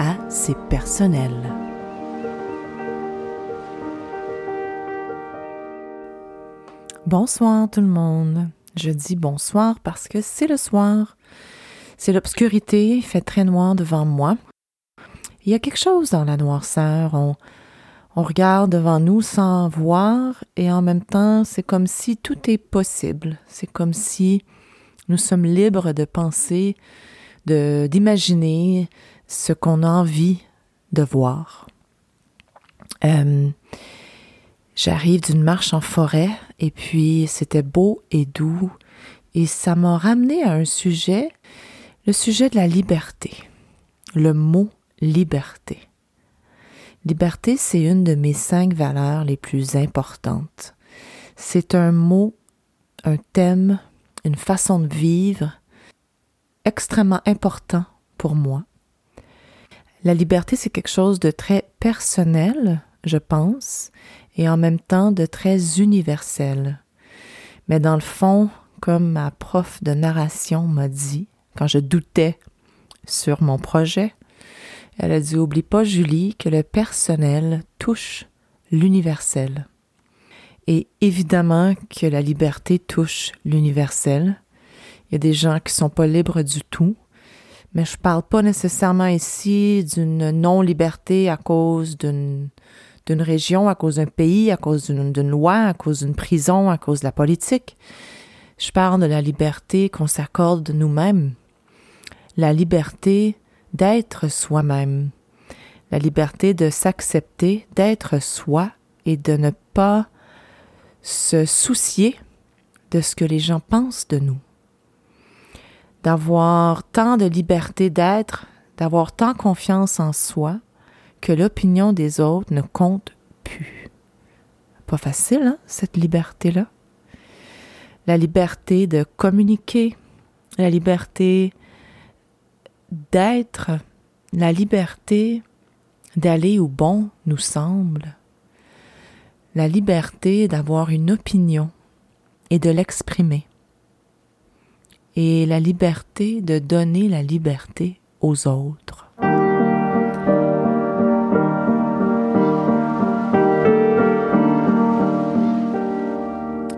à C'est personnel. Bonsoir tout le monde. Je dis bonsoir parce que c'est le soir. C'est l'obscurité, il fait très noir devant moi. Il y a quelque chose dans la noirceur. On, on regarde devant nous sans voir et en même temps, c'est comme si tout est possible. C'est comme si nous sommes libres de penser, d'imaginer ce qu'on a envie de voir. Euh, j'arrive d'une marche en forêt et puis c'était beau et doux et ça m'a ramené à un sujet, le sujet de la liberté, le mot liberté. Liberté, c'est une de mes cinq valeurs les plus importantes. C'est un mot, un thème une façon de vivre extrêmement important pour moi. La liberté, c'est quelque chose de très personnel, je pense, et en même temps de très universel. Mais dans le fond, comme ma prof de narration m'a dit, quand je doutais sur mon projet, elle a dit Oublie pas, Julie, que le personnel touche l'universel. Et évidemment que la liberté touche l'universel. Il y a des gens qui sont pas libres du tout, mais je parle pas nécessairement ici d'une non-liberté à cause d'une d'une région, à cause d'un pays, à cause d'une loi, à cause d'une prison, à cause de la politique. Je parle de la liberté qu'on s'accorde de nous-mêmes, la liberté d'être soi-même, la liberté de s'accepter, d'être soi et de ne pas se soucier de ce que les gens pensent de nous, d'avoir tant de liberté d'être, d'avoir tant confiance en soi que l'opinion des autres ne compte plus. Pas facile, hein, cette liberté-là. La liberté de communiquer, la liberté d'être, la liberté d'aller où bon nous semble, la liberté d'avoir une opinion et de l'exprimer, et la liberté de donner la liberté aux autres.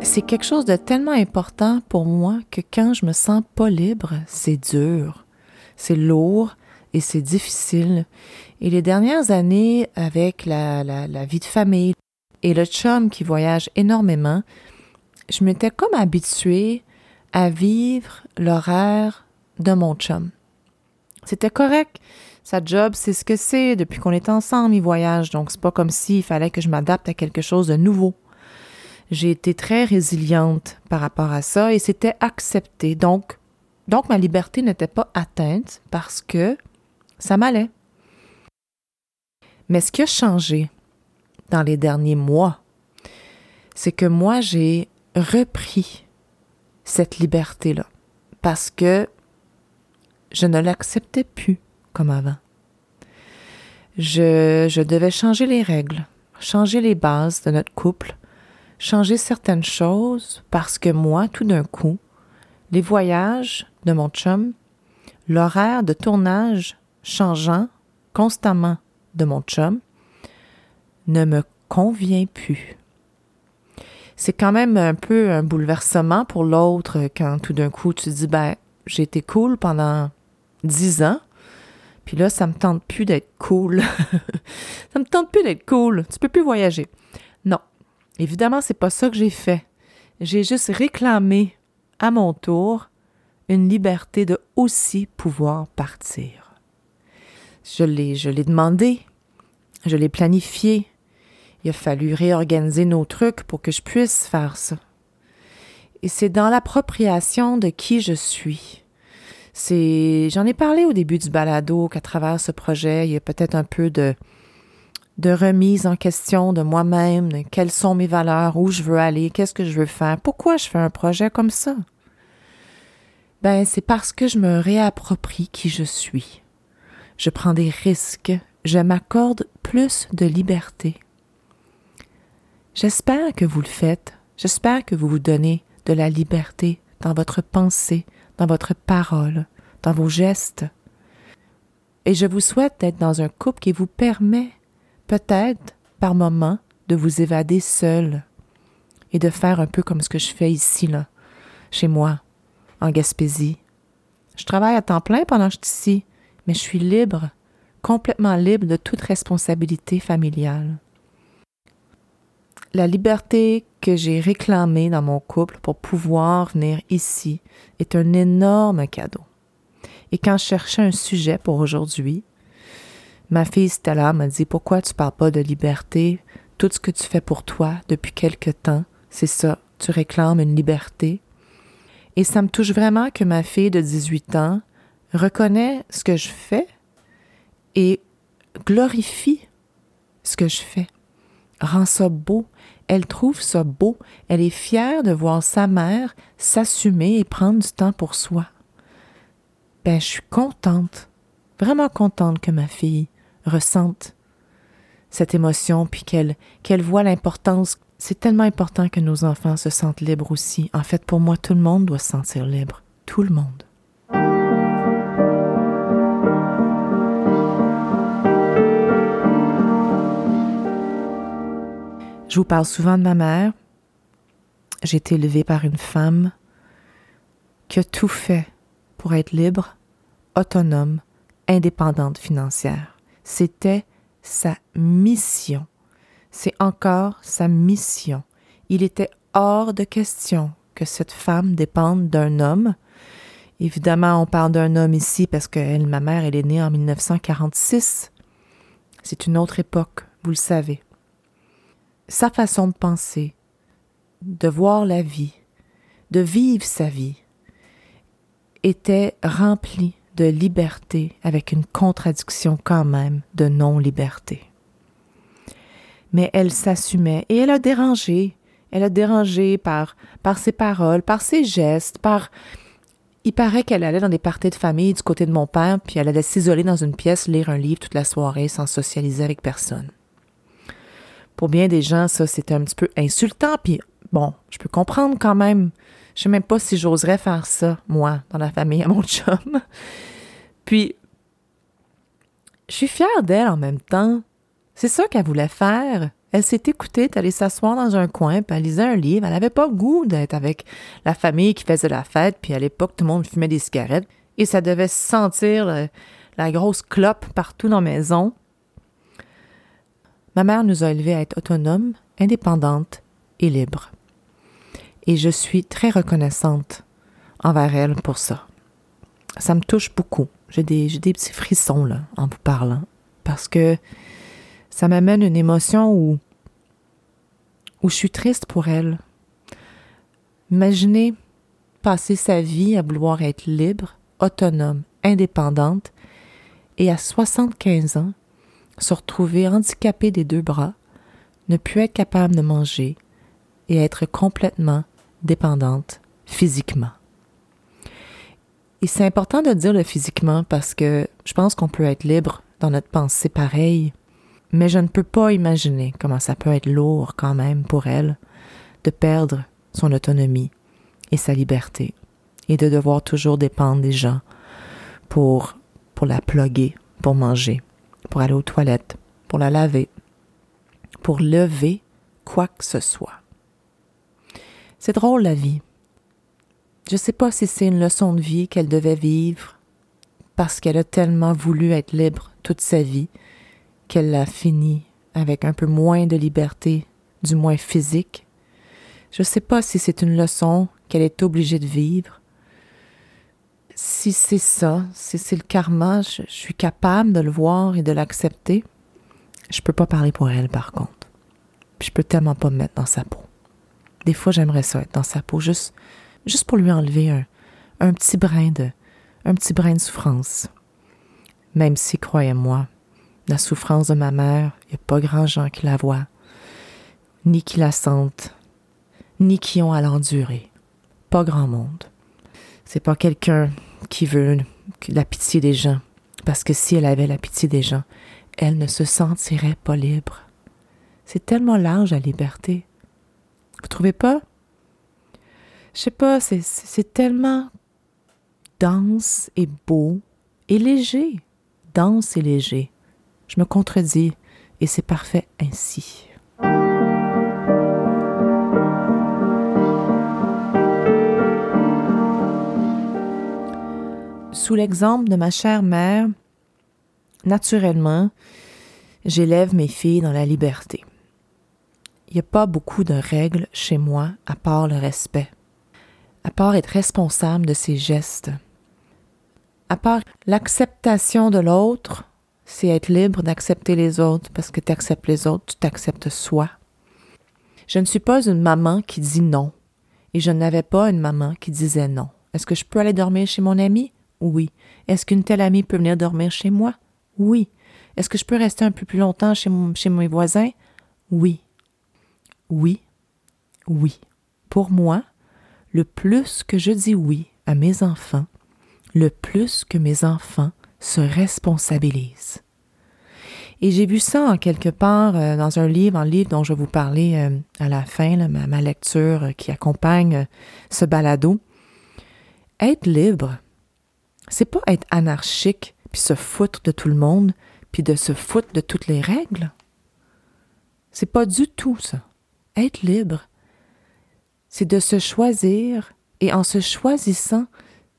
C'est quelque chose de tellement important pour moi que quand je me sens pas libre, c'est dur, c'est lourd et c'est difficile. Et les dernières années, avec la, la, la vie de famille, et le chum qui voyage énormément, je m'étais comme habituée à vivre l'horaire de mon chum. C'était correct. Sa job, c'est ce que c'est. Depuis qu'on est ensemble, il voyage. Donc, c'est pas comme s'il fallait que je m'adapte à quelque chose de nouveau. J'ai été très résiliente par rapport à ça et c'était accepté. Donc, donc ma liberté n'était pas atteinte parce que ça m'allait. Mais ce qui a changé, dans les derniers mois, c'est que moi, j'ai repris cette liberté-là parce que je ne l'acceptais plus comme avant. Je, devais changer les règles, changer les bases de notre couple, changer certaines choses parce que moi, tout d'un coup, les voyages de mon chum, l'horaire de tournage changeant constamment de mon chum, ne me convient plus. C'est quand même un peu un bouleversement pour l'autre quand tout d'un coup tu dis ben j'ai été cool pendant dix ans, puis là ça me tente plus d'être cool. ça me tente plus d'être cool. Tu peux plus voyager. Non, évidemment c'est pas ça que j'ai fait. J'ai juste réclamé à mon tour une liberté de aussi pouvoir partir. Je l'ai, je l'ai demandé, je l'ai planifié. Il a fallu réorganiser nos trucs pour que je puisse faire ça. Et c'est dans l'appropriation de qui je suis. C'est, j'en ai parlé au début du balado qu'à travers ce projet, il y a peut-être un peu de, de remise en question de moi-même, quelles sont mes valeurs, où je veux aller, qu'est-ce que je veux faire, pourquoi je fais un projet comme ça. Ben, c'est parce que je me réapproprie qui je suis. Je prends des risques, je m'accorde plus de liberté. J'espère que vous le faites, j'espère que vous vous donnez de la liberté dans votre pensée, dans votre parole, dans vos gestes. Et je vous souhaite d'être dans un couple qui vous permet, peut-être, par moments, de vous évader seul et de faire un peu comme ce que je fais ici, là, chez moi, en Gaspésie. Je travaille à temps plein pendant que je suis ici, mais je suis libre, complètement libre de toute responsabilité familiale. La liberté que j'ai réclamée dans mon couple pour pouvoir venir ici est un énorme cadeau. Et quand je cherchais un sujet pour aujourd'hui, ma fille Stella m'a dit Pourquoi tu parles pas de liberté? Tout ce que tu fais pour toi depuis quelque temps, c'est ça, tu réclames une liberté. Et ça me touche vraiment que ma fille de 18 ans reconnaît ce que je fais et glorifie ce que je fais, rend ça beau, elle trouve ça beau, elle est fière de voir sa mère s'assumer et prendre du temps pour soi. Ben, je suis contente, vraiment contente que ma fille ressente cette émotion, puis qu'elle qu'elle voit l'importance. C'est tellement important que nos enfants se sentent libres aussi. En fait, pour moi, tout le monde doit se sentir libre. Tout le monde. Je vous parle souvent de ma mère. J'ai été élevée par une femme qui a tout fait pour être libre, autonome, indépendante financière. C'était sa mission. C'est encore sa mission. Il était hors de question que cette femme dépende d'un homme. Évidemment, on parle d'un homme ici parce que elle, ma mère, elle est née en 1946. C'est une autre époque, vous le savez sa façon de penser, de voir la vie, de vivre sa vie, était remplie de liberté avec une contradiction quand même de non-liberté. Mais elle s'assumait et elle a dérangé. Elle a dérangé par, par ses paroles, par ses gestes, par... Il paraît qu'elle allait dans des parties de famille du côté de mon père, puis elle allait s'isoler dans une pièce, lire un livre toute la soirée sans socialiser avec personne. Pour bien des gens, ça, c'était un petit peu insultant. Puis bon, je peux comprendre quand même. Je sais même pas si j'oserais faire ça, moi, dans la famille à mon chum. Puis, je suis fière d'elle en même temps. C'est ça qu'elle voulait faire. Elle s'est écoutée, elle allée s'asseoir dans un coin, puis elle lisait un livre. Elle n'avait pas goût d'être avec la famille qui faisait la fête, puis à l'époque, tout le monde fumait des cigarettes. Et ça devait sentir la grosse clope partout dans la maison. Ma mère nous a élevés à être autonomes, indépendantes et libres. Et je suis très reconnaissante envers elle pour ça. Ça me touche beaucoup. J'ai des, des petits frissons là, en vous parlant, parce que ça m'amène une émotion où, où je suis triste pour elle. Imaginez passer sa vie à vouloir être libre, autonome, indépendante, et à 75 ans, se retrouver handicapée des deux bras, ne plus être capable de manger et être complètement dépendante physiquement. Et c'est important de dire le physiquement parce que je pense qu'on peut être libre dans notre pensée pareil, mais je ne peux pas imaginer comment ça peut être lourd quand même pour elle de perdre son autonomie et sa liberté et de devoir toujours dépendre des gens pour, pour la ploguer, pour manger pour aller aux toilettes, pour la laver, pour lever quoi que ce soit. C'est drôle la vie. Je ne sais pas si c'est une leçon de vie qu'elle devait vivre parce qu'elle a tellement voulu être libre toute sa vie qu'elle l'a fini avec un peu moins de liberté, du moins physique. Je ne sais pas si c'est une leçon qu'elle est obligée de vivre si c'est ça, si c'est le karma, je, suis capable de le voir et de l'accepter. Je peux pas parler pour elle, par contre. Puis je peux tellement pas me mettre dans sa peau. Des fois, j'aimerais ça être dans sa peau, juste, juste pour lui enlever un, un petit brin de, un petit brin de souffrance. Même si, croyez-moi, la souffrance de ma mère, il n'y a pas grand gens qui la voient, ni qui la sentent, ni qui ont à l'endurer. Pas grand monde. C'est pas quelqu'un qui veut la pitié des gens, parce que si elle avait la pitié des gens, elle ne se sentirait pas libre. C'est tellement large la liberté. Vous trouvez pas? Je sais pas, c'est tellement dense et beau et léger. Dense et léger. Je me contredis et c'est parfait ainsi. Sous l'exemple de ma chère mère, naturellement, j'élève mes filles dans la liberté. Il n'y a pas beaucoup de règles chez moi à part le respect, à part être responsable de ses gestes, à part l'acceptation de l'autre, c'est être libre d'accepter les autres parce que tu acceptes les autres, tu t'acceptes soi. Je ne suis pas une maman qui dit non et je n'avais pas une maman qui disait non. Est-ce que je peux aller dormir chez mon ami? Oui. Est-ce qu'une telle amie peut venir dormir chez moi? Oui. Est-ce que je peux rester un peu plus longtemps chez, chez mes voisins? Oui. Oui. Oui. Pour moi, le plus que je dis oui à mes enfants, le plus que mes enfants se responsabilisent. Et j'ai vu ça en quelque part euh, dans un livre, un livre dont je vais vous parler euh, à la fin, ma, lecture euh, qui accompagne ce balado. Être libre, c'est pas être anarchique puis se foutre de tout le monde puis de se foutre de toutes les règles. C'est pas du tout ça. Être libre, c'est de se choisir et en se choisissant,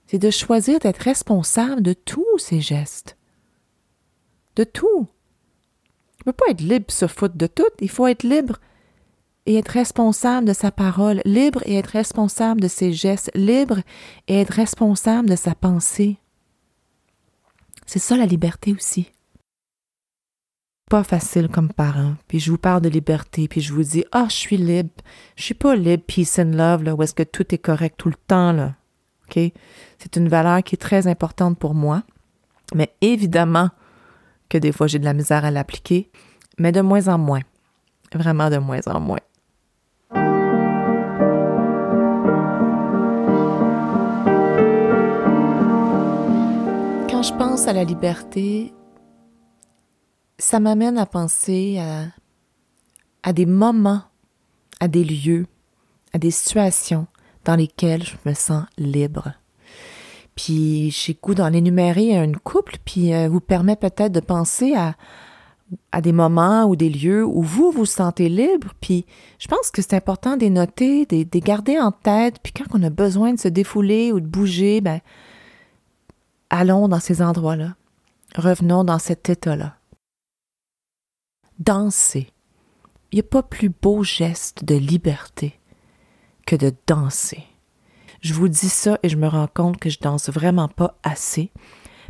c'est de choisir d'être responsable de tous ses gestes. De tout. Il ne peut pas être libre se foutre de tout. Il faut être libre et être responsable de sa parole, libre et être responsable de ses gestes, libre et être responsable de sa pensée. C'est ça la liberté aussi. Pas facile comme parent, puis je vous parle de liberté, puis je vous dis Ah, je suis libre. Je suis pas libre, peace and love, là, où est-ce que tout est correct tout le temps, là. C'est une valeur qui est très importante pour moi, mais évidemment que des fois j'ai de la misère à l'appliquer, mais de moins en moins. Vraiment de moins en moins. Quand je pense à la liberté, ça m'amène à penser à, à des moments, à des lieux, à des situations dans lesquelles je me sens libre. Puis j'ai goût d'en énumérer une couple, puis euh, vous permet peut-être de penser à, à des moments ou des lieux où vous vous sentez libre. Puis je pense que c'est important de les noter, de les garder en tête. Puis quand on a besoin de se défouler ou de bouger, ben allons dans ces endroits-là. Revenons dans cet état-là. Danser. Il n'y a pas plus beau geste de liberté que de danser. Je vous dis ça et je me rends compte que je danse vraiment pas assez.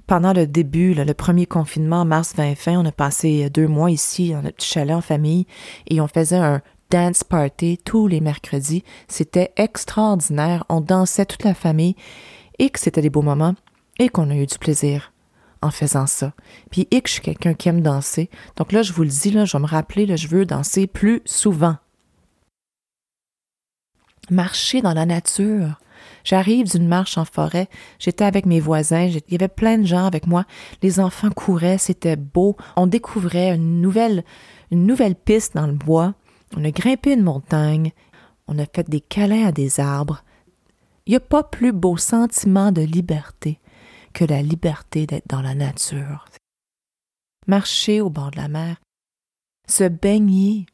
Pendant le début, le premier confinement en mars 2020, on a passé deux mois ici dans notre petit chalet en famille et on faisait un dance party tous les mercredis. C'était extraordinaire. On dansait toute la famille et que c'était des beaux moments et qu'on a eu du plaisir en faisant ça. Puis et que je suis quelqu'un qui aime danser. Donc là, je vous le dis, là, je vais me rappeler, là, je veux danser plus souvent. Marcher dans la nature. J'arrive d'une marche en forêt, j'étais avec mes voisins, il y avait plein de gens avec moi, les enfants couraient, c'était beau, on découvrait une nouvelle, une nouvelle piste dans le bois, on a grimpé une montagne, on a fait des câlins à des arbres. Il n'y a pas plus beau sentiment de liberté que la liberté d'être dans la nature. Marcher au bord de la mer, se baigner,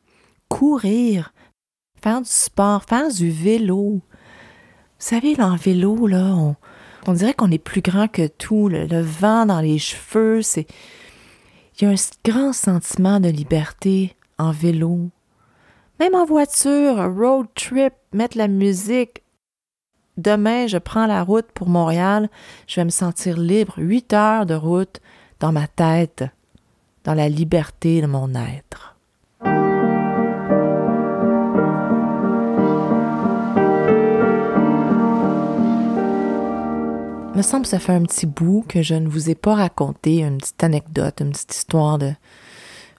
courir, faire du sport, faire du vélo. Vous savez, en vélo, là, on, dirait qu'on est plus grand que tout. Le, vent dans les cheveux, c'est. Il y a un grand sentiment de liberté en vélo. Même en voiture, road trip, mettre la musique. Demain, je prends la route pour Montréal. Je vais me sentir libre. Huit heures de route dans ma tête, dans la liberté de mon être. me semble que ça fait un petit bout que je ne vous ai pas raconté une petite anecdote, une petite histoire de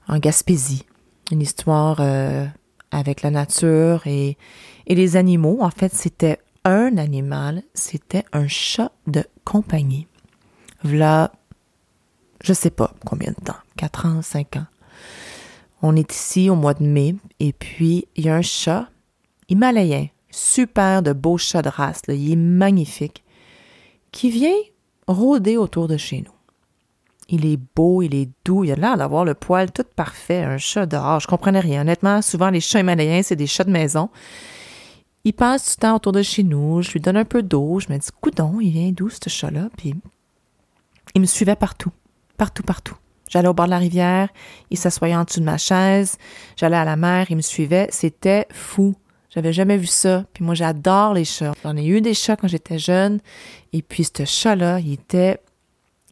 en Gaspésie, une histoire euh, avec la nature et, et les animaux. En fait, c'était un animal, c'était un chat de compagnie. Voilà, je sais pas combien de temps, 4 ans, 5 ans. On est ici au mois de mai et puis il y a un chat himalayen, super de beau chat de race, il est magnifique, qui vient rôder autour de chez nous. Il est beau, il est doux, il a l'air d'avoir le poil tout parfait, un chat dehors. Je comprenais rien. Honnêtement, souvent les chats himalayens, c'est des chats de maison. Il passe du temps autour de chez nous, je lui donne un peu d'eau, je me dis, coudon, il vient d'où ce chat-là? Puis il me suivait partout, partout, partout. J'allais au bord de la rivière, il s'assoyait en dessous de ma chaise, j'allais à la mer, il me suivait, c'était fou. J'avais jamais vu ça. Puis moi, j'adore les chats. J'en ai eu des chats quand j'étais jeune. Et puis, ce chat-là, il était,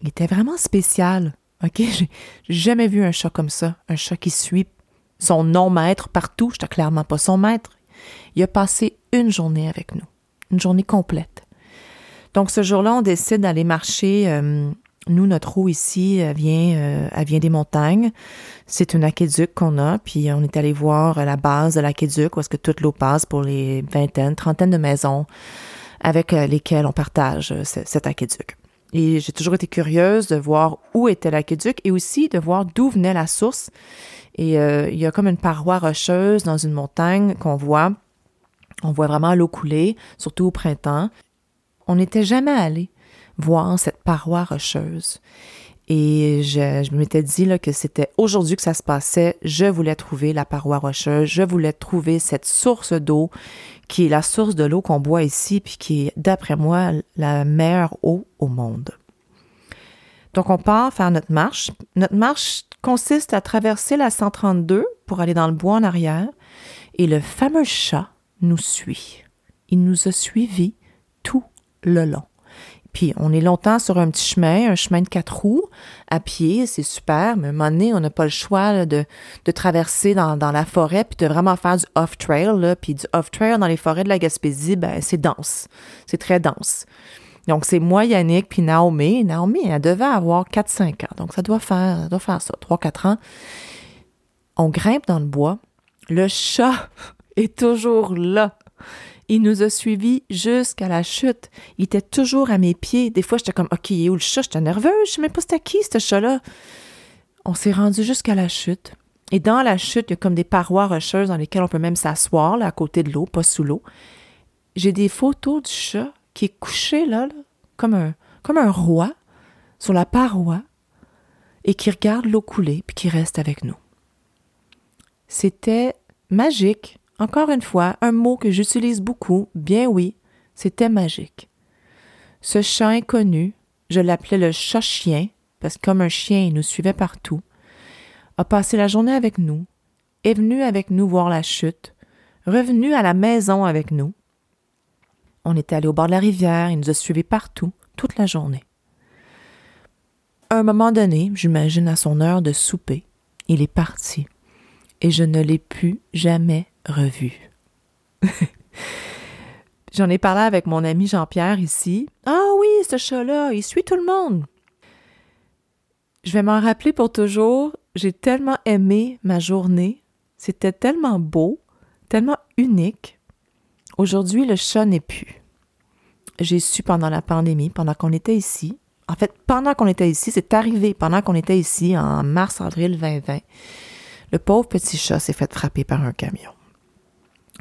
il était vraiment spécial. OK? J'ai jamais vu un chat comme ça. Un chat qui suit son non-maître partout. J'étais clairement pas son maître. Il a passé une journée avec nous. Une journée complète. Donc, ce jour-là, on décide d'aller marcher euh, nous, notre eau ici, vient, euh, vient des montagnes. C'est une aqueduc qu'on a, puis on est allé voir la base de l'aqueduc, où est-ce que toute l'eau passe pour les vingtaines, trentaines de maisons avec euh, lesquelles on partage cet aqueduc. Et j'ai toujours été curieuse de voir où était l'aqueduc et aussi de voir d'où venait la source. Et il y a comme une paroi rocheuse dans une montagne qu'on voit. On voit vraiment l'eau couler, surtout au printemps. On n'était jamais allé voir cette paroi rocheuse. Et je, m'étais dit que c'était aujourd'hui que ça se passait. Je voulais trouver la paroi rocheuse. Je voulais trouver cette source d'eau qui est la source de l'eau qu'on boit ici, puis qui est, d'après moi, la meilleure eau au monde. Donc, on part faire notre marche. Notre marche consiste à traverser la 132 pour aller dans le bois en arrière. Et le fameux chat nous suit. Il nous a suivis tout le long. Puis on est longtemps sur un petit chemin, un chemin de quatre roues, à pied, c'est super, mais à un moment donné, on n'a pas le choix de, traverser dans, dans, la forêt, puis de vraiment faire du off-trail. Puis du off-trail dans les forêts de la Gaspésie, ben, c'est dense. C'est très dense. Donc, c'est moi, Yannick, puis Naomi. Naomi, elle devait avoir 4-5 ans. Donc, ça doit faire, ça doit faire ça, 3-4 ans. On grimpe dans le bois. Le chat est toujours là. Il nous a suivis jusqu'à la chute. Il était toujours à mes pieds. Des fois, j'étais comme, OK, il est où le chat? J'étais nerveuse. Je sais même pas c'était qui, ce chat-là. On s'est rendu jusqu'à la chute. Et dans la chute, il y a comme des parois rocheuses dans lesquelles on peut même s'asseoir, à côté de l'eau, pas sous l'eau. J'ai des photos du chat qui est couché, là, comme, un, comme un roi, sur la paroi, et qui regarde l'eau couler, puis qui reste avec nous. C'était magique. Encore une fois, un mot que j'utilise beaucoup, bien oui, c'était magique. Ce chat inconnu, je l'appelais le chat-chien, parce que comme un chien, il nous suivait partout, a passé la journée avec nous, est venu avec nous voir la chute, revenu à la maison avec nous. On était allé au bord de la rivière, il nous a suivis partout, toute la journée. Un moment donné, j'imagine à son heure de souper, il est parti, et je ne l'ai plus jamais revu. J'en ai parlé avec mon ami Jean-Pierre ici. Ah oui, ce chat-là, il suit tout le monde. Je vais m'en rappeler pour toujours. J'ai tellement aimé ma journée. C'était tellement beau, tellement unique. Aujourd'hui, le chat n'est plus. J'ai su pendant la pandémie, pendant qu'on était ici. En fait, pendant qu'on était ici, c'est arrivé pendant qu'on était ici en mars-avril 2020. Le pauvre petit chat s'est fait frapper par un camion.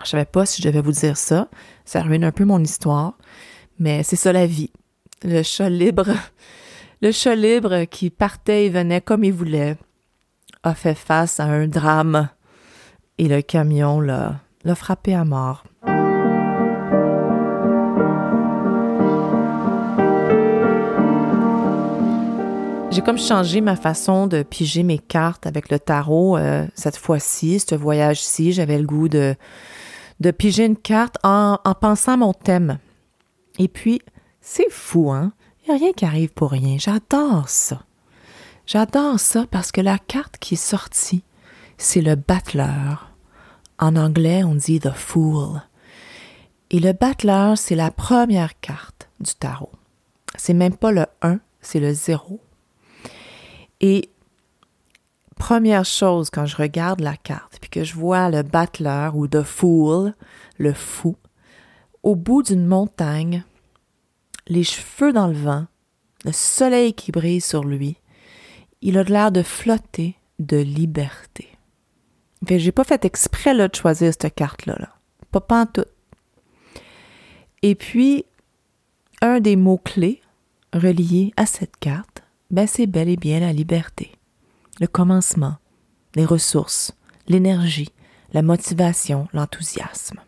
Je savais pas si je devais vous dire ça. Ça ruine un peu mon histoire. Mais c'est ça la vie. Le chat libre, le chat libre qui partait et venait comme il voulait, a fait face à un drame. Et le camion l'a, frappé à mort. J'ai comme changé ma façon de piger mes cartes avec le tarot euh, cette fois-ci, ce voyage-ci. J'avais le goût de, de piger une carte en, en pensant à mon thème. Et puis, c'est fou, hein? Il n'y a rien qui arrive pour rien. J'adore ça. J'adore ça parce que la carte qui est sortie, c'est le battleur. En anglais, on dit the fool. Et le battleur, c'est la première carte du tarot. C'est même pas le 1, c'est le 0. Et première chose quand je regarde la carte, puis que je vois le battleur ou the fool, le fou, au bout d'une montagne, les cheveux dans le vent, le soleil qui brille sur lui, il a l'air de flotter de liberté. Fait j'ai pas fait exprès là, de choisir cette carte-là. Là. Pas, tout. Et puis, un des mots-clés reliés à cette carte, ben c'est bel et bien la liberté. Le commencement, les ressources, l'énergie, la motivation, l'enthousiasme.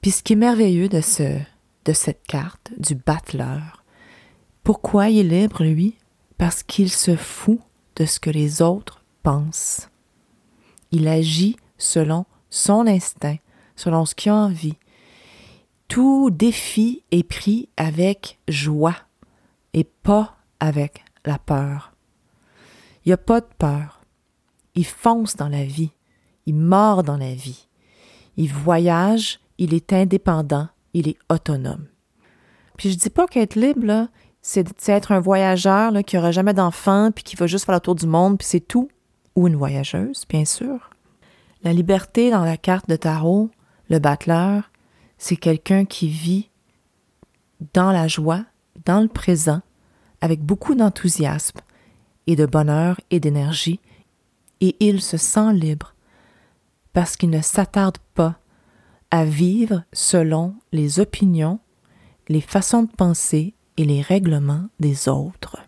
Puis ce qui est merveilleux de, ce, de cette carte, du battleur, pourquoi il est libre, lui? Parce qu'il se fout de ce que les autres pensent. Il agit selon son instinct, selon ce qu'il a envie. Tout défi est pris avec joie et pas avec la peur. Il n'y a pas de peur. Il fonce dans la vie. Il mord dans la vie. Il voyage, il est indépendant, il est autonome. Puis je dis pas qu'être libre, c'est être un voyageur là, qui n'aura jamais d'enfant, puis qui va juste faire le tour du monde, puis c'est tout. Ou une voyageuse, bien sûr. La liberté dans la carte de tarot, le battleur, c'est quelqu'un qui vit dans la joie, dans le présent, avec beaucoup d'enthousiasme et de bonheur et d'énergie, et il se sent libre parce qu'il ne s'attarde pas à vivre selon les opinions, les façons de penser et les règlements des autres.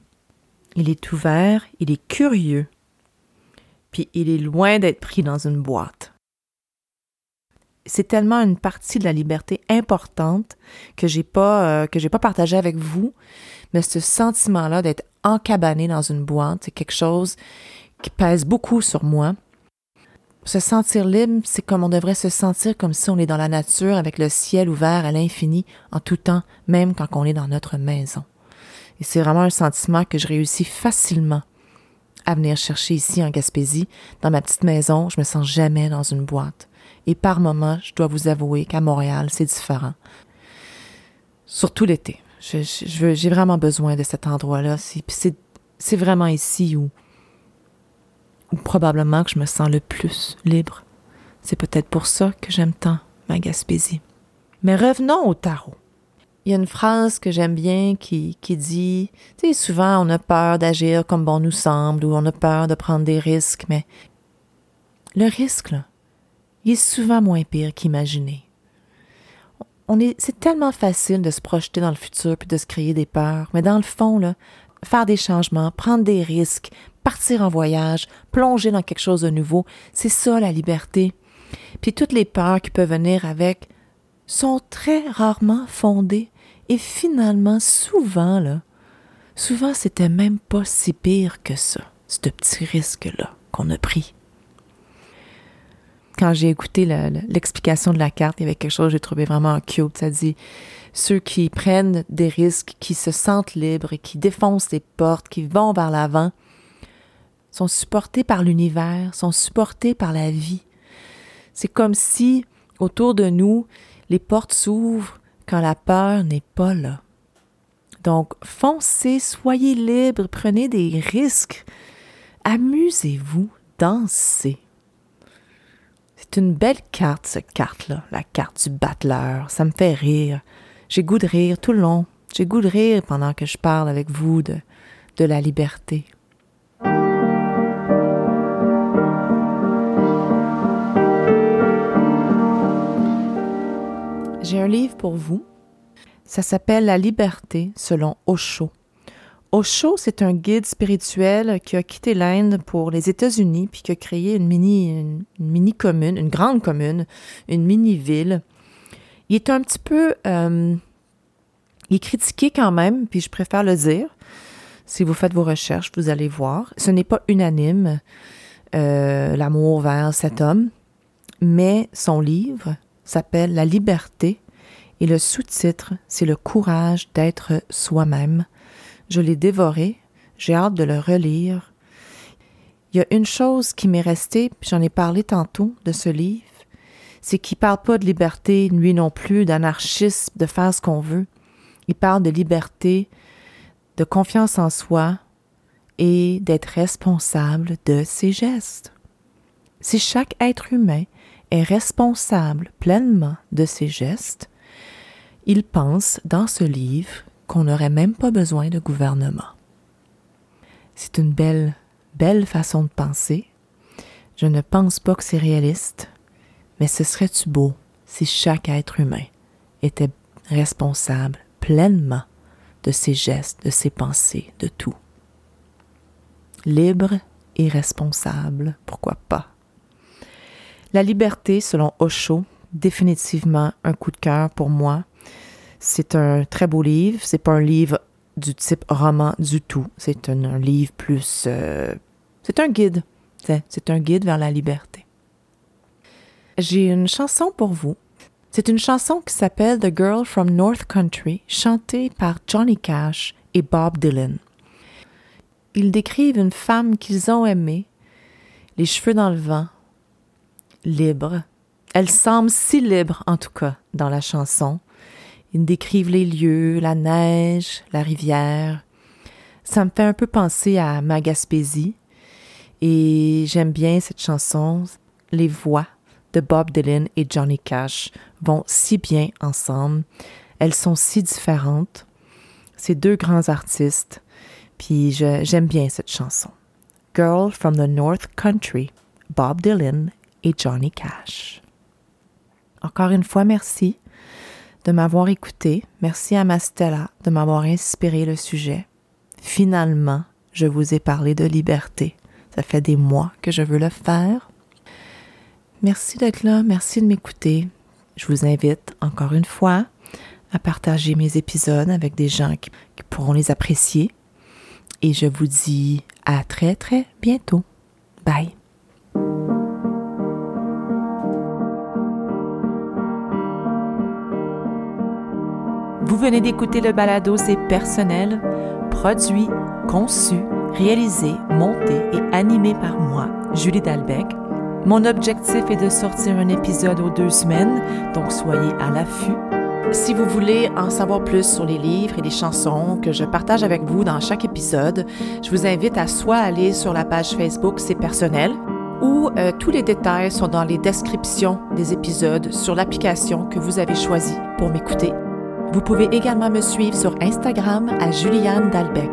Il est ouvert, il est curieux, puis il est loin d'être pris dans une boîte. C'est tellement une partie de la liberté importante que j'ai pas euh, que j'ai pas partagé avec vous, mais ce sentiment-là d'être encabané dans une boîte, c'est quelque chose qui pèse beaucoup sur moi. Se sentir libre, c'est comme on devrait se sentir comme si on est dans la nature avec le ciel ouvert à l'infini en tout temps, même quand on est dans notre maison. Et c'est vraiment un sentiment que je réussis facilement à venir chercher ici en Gaspésie. Dans ma petite maison, je me sens jamais dans une boîte. Et par moments, je dois vous avouer qu'à Montréal, c'est différent. Surtout l'été. J'ai vraiment besoin de cet endroit-là. C'est vraiment ici où probablement que je me sens le plus libre. C'est peut-être pour ça que j'aime tant ma Gaspésie. Mais revenons au tarot. Il y a une phrase que j'aime bien qui, dit, tu sais, souvent on a peur d'agir comme bon nous semble ou on a peur de prendre des risques, mais le risque, il est souvent moins pire qu'imaginer. On est, c'est tellement facile de se projeter dans le futur puis de se créer des peurs, mais dans le fond, là, faire des changements, prendre des risques, partir en voyage, plonger dans quelque chose de nouveau. C'est ça la liberté. Puis toutes les peurs qui peuvent venir avec sont très rarement fondées et finalement souvent là, souvent c'était même pas si pire que ça, ce petit risque là qu'on a pris. Quand j'ai écouté l'explication de la carte, il y avait quelque chose que j'ai trouvé vraiment cute. Ça dit ceux qui prennent des risques, qui se sentent libres qui défoncent les portes, qui vont vers l'avant, sont supportés par l'univers, sont supportés par la vie. C'est comme si, autour de nous, les portes s'ouvrent quand la peur n'est pas là. Donc, foncez, soyez libres, prenez des risques, amusez-vous, dansez. C'est une belle carte, cette carte-là, la carte du battleur. Ça me fait rire. J'ai goût de rire tout le long. J'ai goût de rire pendant que je parle avec vous de, la liberté. J'ai un livre pour vous. Ça s'appelle La liberté selon Osho. Osho, c'est un guide spirituel qui a quitté l'Inde pour les États-Unis puis qui a créé une mini, une, mini commune, une grande commune, une mini ville. Il est un petit peu, euh, il est critiqué quand même, puis je préfère le dire. Si vous faites vos recherches, vous allez voir. Ce n'est pas unanime euh, l'amour vers cet homme, mais son livre s'appelle La liberté et le sous-titre, c'est Le courage d'être soi-même. Je l'ai dévoré, j'ai hâte de le relire. Il y a une chose qui m'est restée, puis j'en ai parlé tantôt de ce livre, c'est qu'il parle pas de liberté, lui non plus, d'anarchisme, de faire ce qu'on veut. Il parle de liberté, de confiance en soi et d'être responsable de ses gestes. Si chaque être humain est responsable pleinement de ses gestes, il pense dans ce livre qu'on n'aurait même pas besoin de gouvernement. C'est une belle, belle façon de penser. Je ne pense pas que c'est réaliste, mais ce serait-tu beau si chaque être humain était responsable pleinement de ses gestes, de ses pensées, de tout? Libre et responsable, pourquoi pas? La liberté, selon Osho, définitivement un coup de cœur pour moi. C'est un très beau livre. C'est pas un livre du type roman du tout. C'est un, livre plus. Euh, c'est un guide. C'est un guide vers la liberté. J'ai une chanson pour vous. C'est une chanson qui s'appelle The Girl from North Country, chantée par Johnny Cash et Bob Dylan. Ils décrivent une femme qu'ils ont aimée, les cheveux dans le vent, libre. Elle semble si libre, en tout cas, dans la chanson. Ils décrivent les lieux, la neige, la rivière. Ça me fait un peu penser à ma Gaspésie. Et j'aime bien cette chanson. Les voix de Bob Dylan et Johnny Cash vont si bien ensemble. Elles sont si différentes. Ces deux grands artistes. Puis j'aime bien cette chanson. Girl from the North Country, Bob Dylan et Johnny Cash. Encore une fois, merci de m'avoir écouté. Merci à ma Stella de m'avoir inspiré le sujet. Finalement, je vous ai parlé de liberté. Ça fait des mois que je veux le faire. Merci d'être là, merci de m'écouter. Je vous invite encore une fois à partager mes épisodes avec des gens qui, qui pourront les apprécier. Et je vous dis à très très bientôt. Bye. Vous venez d'écouter le balado C'est personnel, produit, conçu, réalisé, monté et animé par moi, Julie Dalbec. Mon objectif est de sortir un épisode aux deux semaines, donc soyez à l'affût. Si vous voulez en savoir plus sur les livres et les chansons que je partage avec vous dans chaque épisode, je vous invite à soit aller sur la page Facebook C'est personnel ou euh, tous les détails sont dans les descriptions des épisodes sur l'application que vous avez choisie pour m'écouter. Vous pouvez également me suivre sur Instagram à Juliane Dalbec.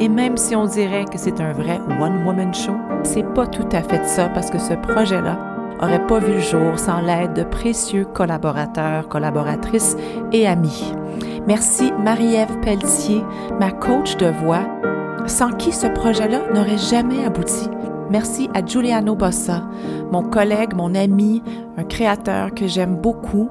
Et même si on dirait que c'est un vrai one-woman show, c'est pas tout à fait ça parce que ce projet-là aurait pas vu le jour sans l'aide de précieux collaborateurs, collaboratrices et amis. Merci Marie-Ève Pelletier, ma coach de voix, sans qui ce projet-là n'aurait jamais abouti. Merci à Giuliano Bossa, mon collègue, mon ami, un créateur que j'aime beaucoup,